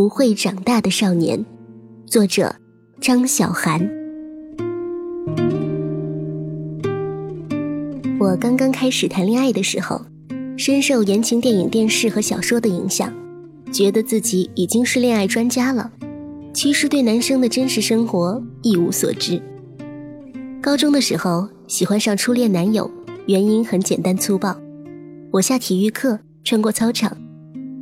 不会长大的少年，作者张小涵。我刚刚开始谈恋爱的时候，深受言情电影、电视和小说的影响，觉得自己已经是恋爱专家了。其实对男生的真实生活一无所知。高中的时候喜欢上初恋男友，原因很简单粗暴。我下体育课穿过操场，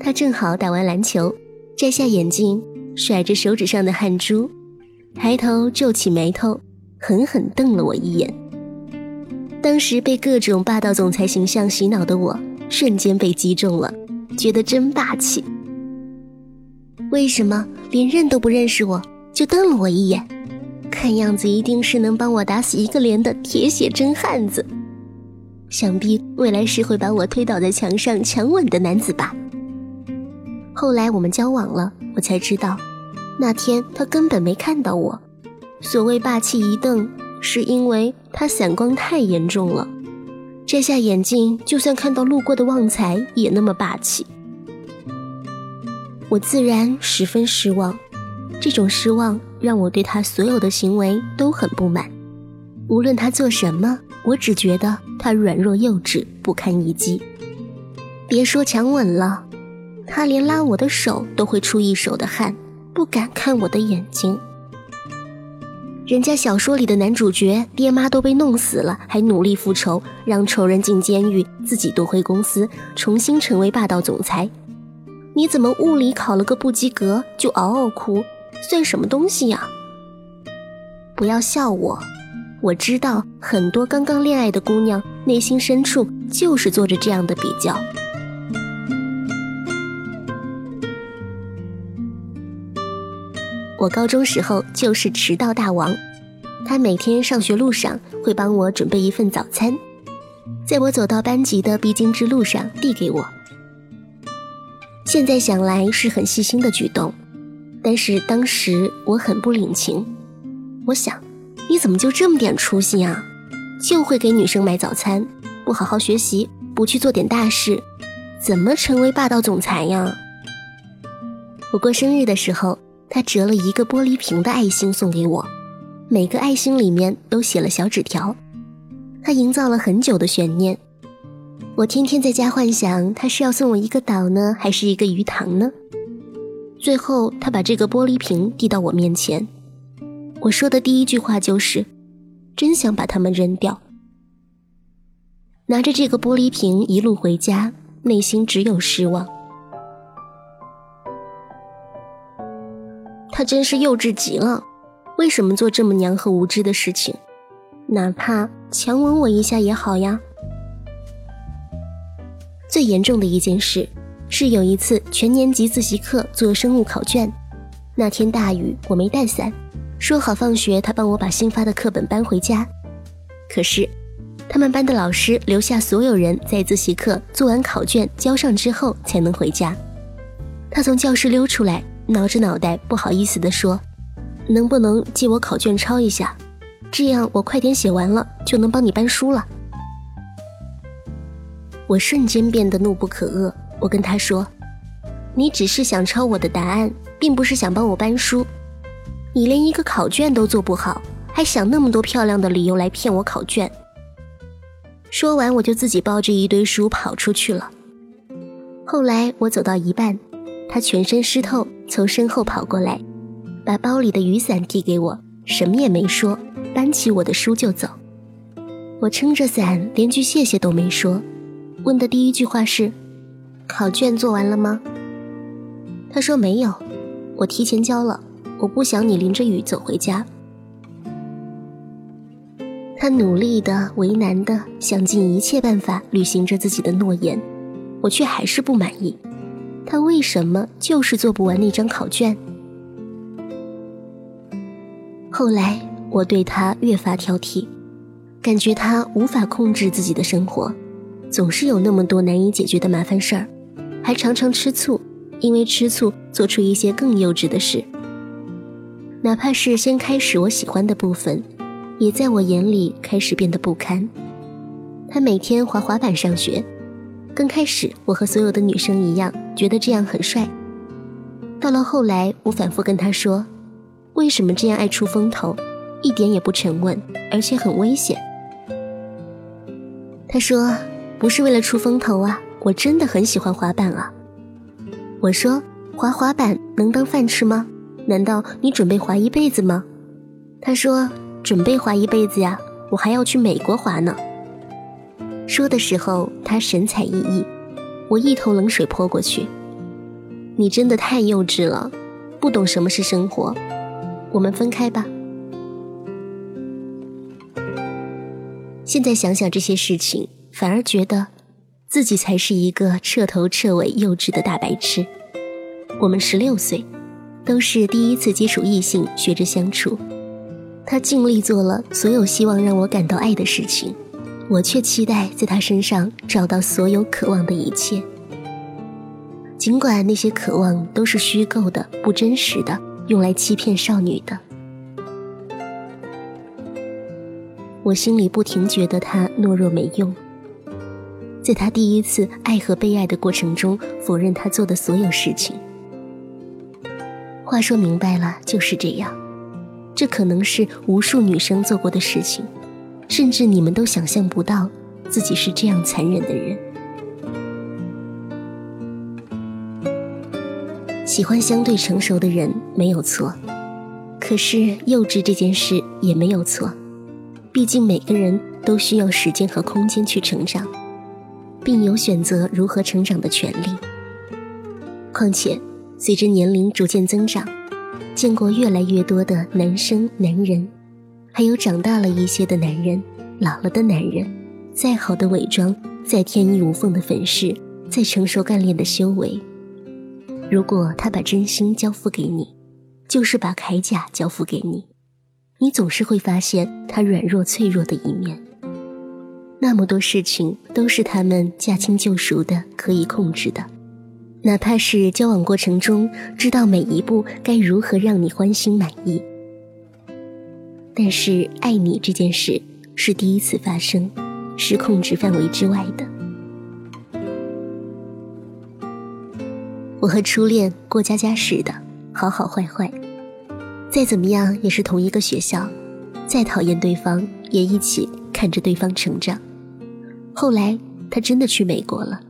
他正好打完篮球。摘下眼镜，甩着手指上的汗珠，抬头皱起眉头，狠狠瞪了我一眼。当时被各种霸道总裁形象洗脑的我，瞬间被击中了，觉得真霸气。为什么连认都不认识我就瞪了我一眼？看样子一定是能帮我打死一个连的铁血真汉子。想必未来是会把我推倒在墙上强吻的男子吧。后来我们交往了，我才知道，那天他根本没看到我。所谓霸气一瞪，是因为他散光太严重了。摘下眼镜，就算看到路过的旺财，也那么霸气。我自然十分失望，这种失望让我对他所有的行为都很不满。无论他做什么，我只觉得他软弱幼稚，不堪一击。别说强吻了。他连拉我的手都会出一手的汗，不敢看我的眼睛。人家小说里的男主角爹妈都被弄死了，还努力复仇，让仇人进监狱，自己夺回公司，重新成为霸道总裁。你怎么物理考了个不及格就嗷嗷哭，算什么东西呀？不要笑我，我知道很多刚刚恋爱的姑娘内心深处就是做着这样的比较。我高中时候就是迟到大王，他每天上学路上会帮我准备一份早餐，在我走到班级的必经之路上递给我。现在想来是很细心的举动，但是当时我很不领情。我想，你怎么就这么点出息啊？就会给女生买早餐，不好好学习，不去做点大事，怎么成为霸道总裁呀？我过生日的时候。他折了一个玻璃瓶的爱心送给我，每个爱心里面都写了小纸条。他营造了很久的悬念，我天天在家幻想他是要送我一个岛呢，还是一个鱼塘呢？最后，他把这个玻璃瓶递到我面前，我说的第一句话就是：“真想把它们扔掉。”拿着这个玻璃瓶一路回家，内心只有失望。他真是幼稚极了，为什么做这么娘和无知的事情？哪怕强吻我一下也好呀。最严重的一件事是有一次全年级自习课做生物考卷，那天大雨，我没带伞，说好放学他帮我把新发的课本搬回家。可是他们班的老师留下所有人在自习课做完考卷交上之后才能回家。他从教室溜出来。挠着脑袋，不好意思地说：“能不能借我考卷抄一下？这样我快点写完了，就能帮你搬书了。”我瞬间变得怒不可遏。我跟他说：“你只是想抄我的答案，并不是想帮我搬书。你连一个考卷都做不好，还想那么多漂亮的理由来骗我考卷。”说完，我就自己抱着一堆书跑出去了。后来我走到一半。他全身湿透，从身后跑过来，把包里的雨伞递给我，什么也没说，搬起我的书就走。我撑着伞，连句谢谢都没说，问的第一句话是：“考卷做完了吗？”他说没有，我提前交了，我不想你淋着雨走回家。他努力的、为难的，想尽一切办法履行着自己的诺言，我却还是不满意。他为什么就是做不完那张考卷？后来我对他越发挑剔，感觉他无法控制自己的生活，总是有那么多难以解决的麻烦事儿，还常常吃醋，因为吃醋做出一些更幼稚的事。哪怕是先开始我喜欢的部分，也在我眼里开始变得不堪。他每天滑滑板上学。刚开始，我和所有的女生一样，觉得这样很帅。到了后来，我反复跟他说：“为什么这样爱出风头，一点也不沉稳，而且很危险？”他说：“不是为了出风头啊，我真的很喜欢滑板啊。”我说：“滑滑板能当饭吃吗？难道你准备滑一辈子吗？”他说：“准备滑一辈子呀，我还要去美国滑呢。”说的时候，他神采奕奕，我一头冷水泼过去。你真的太幼稚了，不懂什么是生活。我们分开吧。现在想想这些事情，反而觉得自己才是一个彻头彻尾幼稚的大白痴。我们十六岁，都是第一次接触异性，学着相处。他尽力做了所有希望让我感到爱的事情，我却期待在他身上找到所有渴望的一切。尽管那些渴望都是虚构的、不真实的，用来欺骗少女的，我心里不停觉得他懦弱没用。在他第一次爱和被爱的过程中，否认他做的所有事情。话说明白了，就是这样。这可能是无数女生做过的事情，甚至你们都想象不到自己是这样残忍的人。喜欢相对成熟的人没有错，可是幼稚这件事也没有错。毕竟每个人都需要时间和空间去成长，并有选择如何成长的权利。况且，随着年龄逐渐增长，见过越来越多的男生、男人，还有长大了一些的男人、老了的男人，再好的伪装，再天衣无缝的粉饰，再成熟干练的修为。如果他把真心交付给你，就是把铠甲交付给你，你总是会发现他软弱脆弱的一面。那么多事情都是他们驾轻就熟的可以控制的，哪怕是交往过程中知道每一步该如何让你欢心满意。但是爱你这件事是第一次发生，是控制范围之外的。我和初恋过家家似的，好好坏坏，再怎么样也是同一个学校，再讨厌对方也一起看着对方成长。后来他真的去美国了，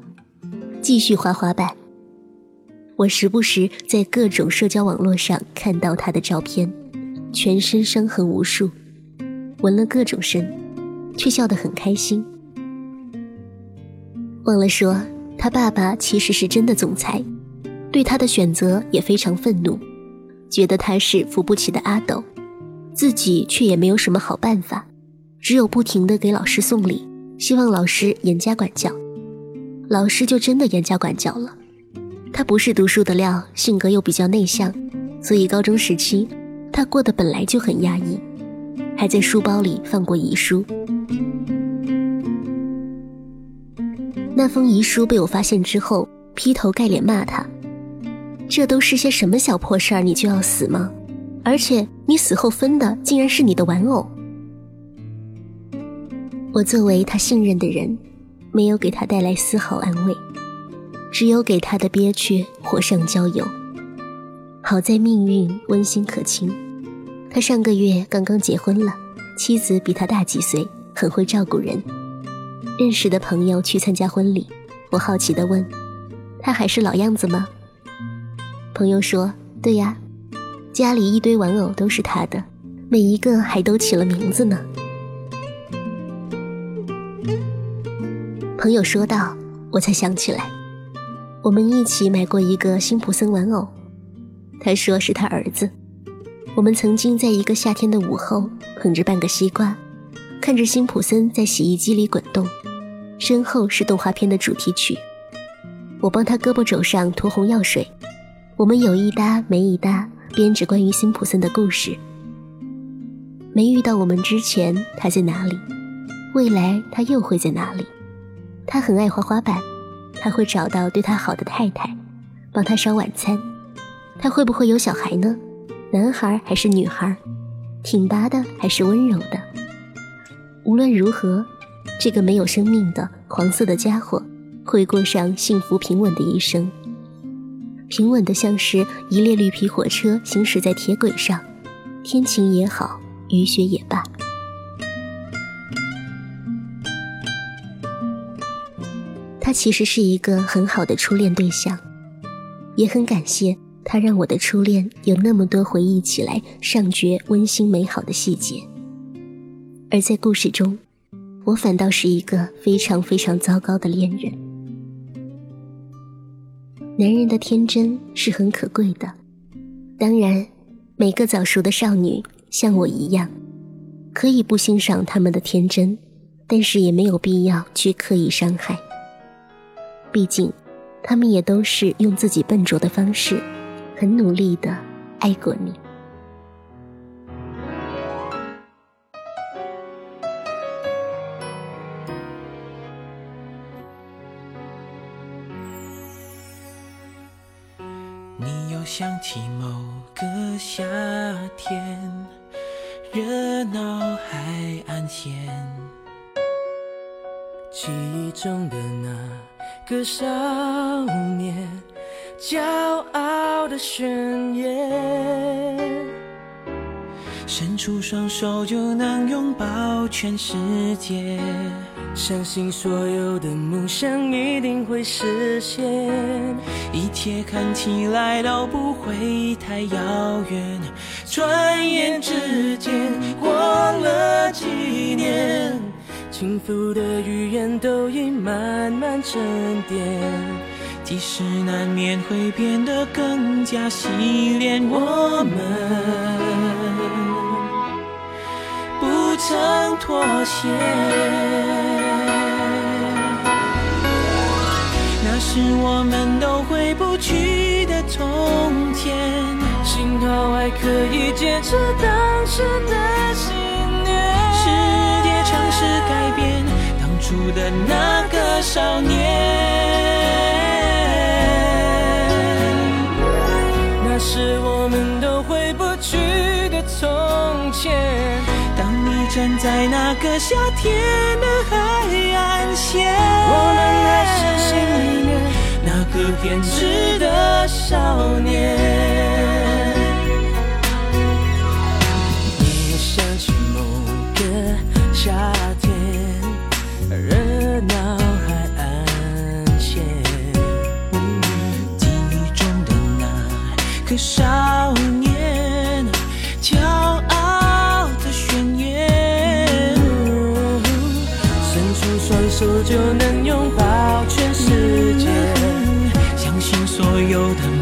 继续滑滑板。我时不时在各种社交网络上看到他的照片，全身伤痕无数，纹了各种身，却笑得很开心。忘了说，他爸爸其实是真的总裁。对他的选择也非常愤怒，觉得他是扶不起的阿斗，自己却也没有什么好办法，只有不停的给老师送礼，希望老师严加管教。老师就真的严加管教了。他不是读书的料，性格又比较内向，所以高中时期他过得本来就很压抑，还在书包里放过遗书。那封遗书被我发现之后，劈头盖脸骂他。这都是些什么小破事儿，你就要死吗？而且你死后分的竟然是你的玩偶。我作为他信任的人，没有给他带来丝毫安慰，只有给他的憋屈火上浇油。好在命运温馨可亲，他上个月刚刚结婚了，妻子比他大几岁，很会照顾人。认识的朋友去参加婚礼，我好奇地问：“他还是老样子吗？”朋友说：“对呀，家里一堆玩偶都是他的，每一个还都起了名字呢。”朋友说道：“我才想起来，我们一起买过一个辛普森玩偶，他说是他儿子。我们曾经在一个夏天的午后，捧着半个西瓜，看着辛普森在洗衣机里滚动，身后是动画片的主题曲。我帮他胳膊肘上涂红药水。”我们有一搭没一搭编着关于辛普森的故事。没遇到我们之前，他在哪里？未来他又会在哪里？他很爱滑滑板，他会找到对他好的太太，帮他烧晚餐。他会不会有小孩呢？男孩还是女孩？挺拔的还是温柔的？无论如何，这个没有生命的黄色的家伙会过上幸福平稳的一生。平稳的像是一列绿皮火车行驶在铁轨上，天晴也好，雨雪也罢。他其实是一个很好的初恋对象，也很感谢他让我的初恋有那么多回忆起来尚觉温馨美好的细节。而在故事中，我反倒是一个非常非常糟糕的恋人。男人的天真是很可贵的，当然，每个早熟的少女像我一样，可以不欣赏他们的天真，但是也没有必要去刻意伤害。毕竟，他们也都是用自己笨拙的方式，很努力的爱过你。你又想起某个夏天，热闹海岸线，记忆中的那。个少年，骄傲的宣言，伸出双手就能拥抱全世界，相信所有的梦想一定会实现，一切看起来都不会太遥远，转眼之间过了几年。幸福的语言都已慢慢沉淀，即使难免会变得更加洗练，我们不曾妥协。那是我们都回不去的从前，幸好还可以坚持当时的信念。世界尝试改变当初的那个少年，是我们都回不去的从前。当你站在那个夏天的海岸线，我们还是心里面那个偏执的少年。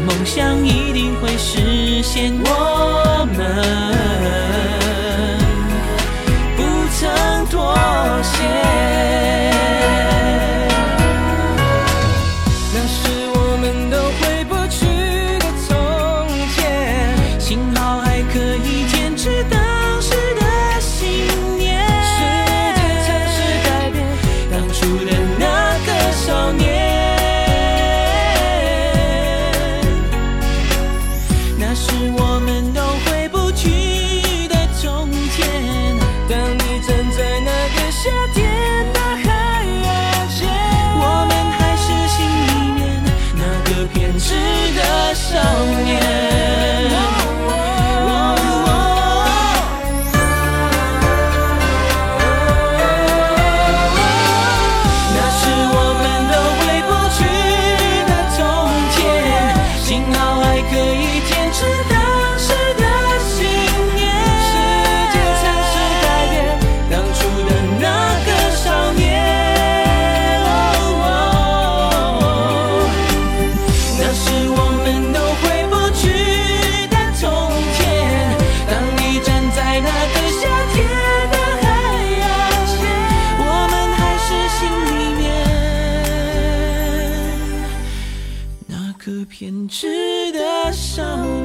梦想一定会实现。我们。不曾妥协值得想